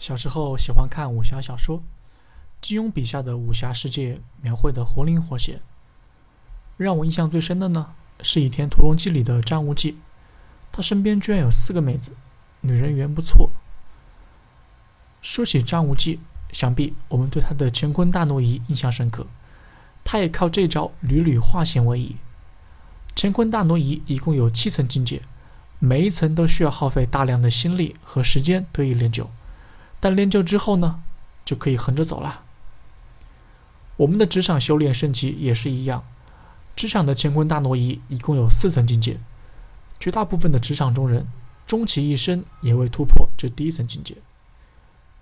小时候喜欢看武侠小说，金庸笔下的武侠世界描绘的活灵活现。让我印象最深的呢，是《倚天屠龙记》里的张无忌，他身边居然有四个妹子，女人缘不错。说起张无忌，想必我们对他的乾坤大挪移印象深刻，他也靠这招屡屡化险为夷。乾坤大挪移一共有七层境界，每一层都需要耗费大量的心力和时间得以练就。但练就之后呢，就可以横着走了。我们的职场修炼升级也是一样，职场的乾坤大挪移一共有四层境界，绝大部分的职场中人终其一生也未突破这第一层境界。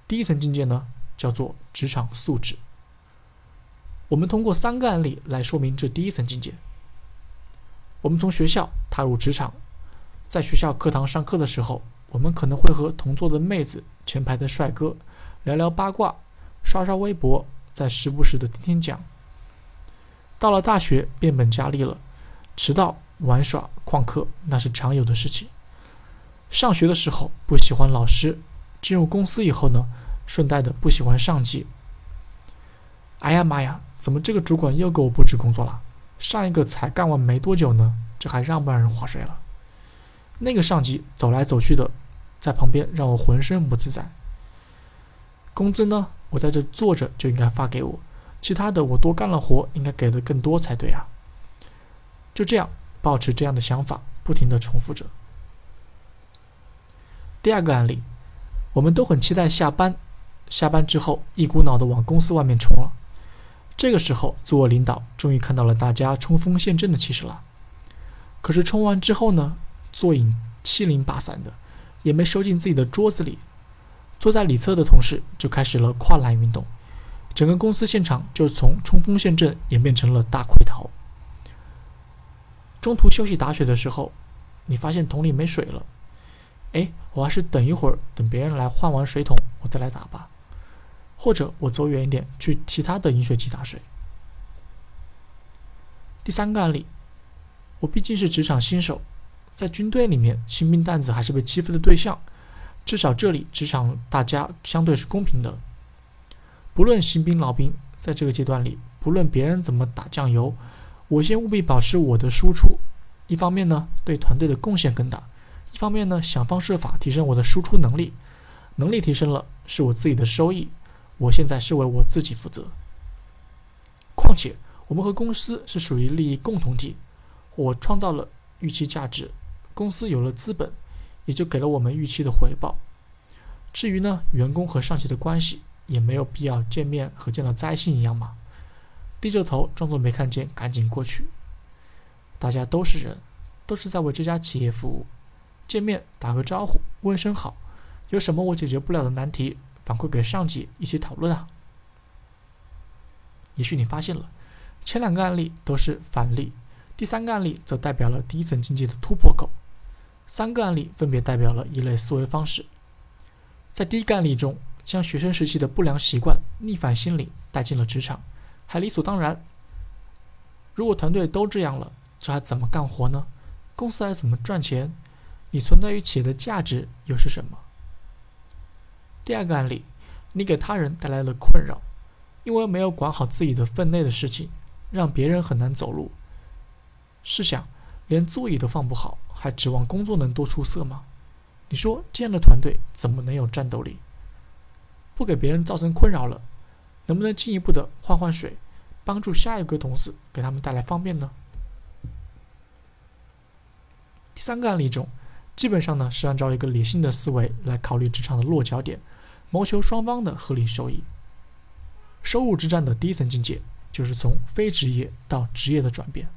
第一层境界呢，叫做职场素质。我们通过三个案例来说明这第一层境界。我们从学校踏入职场，在学校课堂上课的时候。我们可能会和同桌的妹子、前排的帅哥聊聊八卦，刷刷微博，再时不时的听听讲。到了大学，变本加厉了，迟到、玩耍、旷课那是常有的事情。上学的时候不喜欢老师，进入公司以后呢，顺带的不喜欢上级。哎呀妈呀，怎么这个主管又给我布置工作了？上一个才干完没多久呢，这还让不让人划水了？那个上级走来走去的，在旁边让我浑身不自在。工资呢，我在这坐着就应该发给我，其他的我多干了活，应该给的更多才对啊。就这样，保持这样的想法，不停的重复着。第二个案例，我们都很期待下班，下班之后一股脑的往公司外面冲了。这个时候，作为领导，终于看到了大家冲锋陷阵的气势了。可是冲完之后呢？坐影七零八散的，也没收进自己的桌子里。坐在里侧的同事就开始了跨栏运动，整个公司现场就从冲锋陷阵演变成了大溃逃。中途休息打水的时候，你发现桶里没水了，哎，我还是等一会儿，等别人来换完水桶，我再来打吧。或者我走远一点，去其他的饮水机打水。第三个案例，我毕竟是职场新手。在军队里面，新兵蛋子还是被欺负的对象。至少这里职场大家相对是公平的。不论新兵老兵，在这个阶段里，不论别人怎么打酱油，我先务必保持我的输出。一方面呢，对团队的贡献更大；一方面呢，想方设法提升我的输出能力。能力提升了，是我自己的收益。我现在是为我自己负责。况且，我们和公司是属于利益共同体，我创造了预期价值。公司有了资本，也就给了我们预期的回报。至于呢，员工和上级的关系，也没有必要见面和见到灾星一样嘛，低着头装作没看见，赶紧过去。大家都是人，都是在为这家企业服务。见面打个招呼，问声好，有什么我解决不了的难题，反馈给上级一起讨论啊。也许你发现了，前两个案例都是反例，第三个案例则代表了第一层境界的突破口。三个案例分别代表了一类思维方式。在第一个案例中，将学生时期的不良习惯、逆反心理带进了职场，还理所当然。如果团队都这样了，这还怎么干活呢？公司还怎么赚钱？你存在于企业的价值又是什么？第二个案例，你给他人带来了困扰，因为没有管好自己的分内的事情，让别人很难走路。试想。连座椅都放不好，还指望工作能多出色吗？你说这样的团队怎么能有战斗力？不给别人造成困扰了，能不能进一步的换换水，帮助下一个同事，给他们带来方便呢？第三个案例中，基本上呢是按照一个理性的思维来考虑职场的落脚点，谋求双方的合理收益。收入之战的第一层境界，就是从非职业到职业的转变。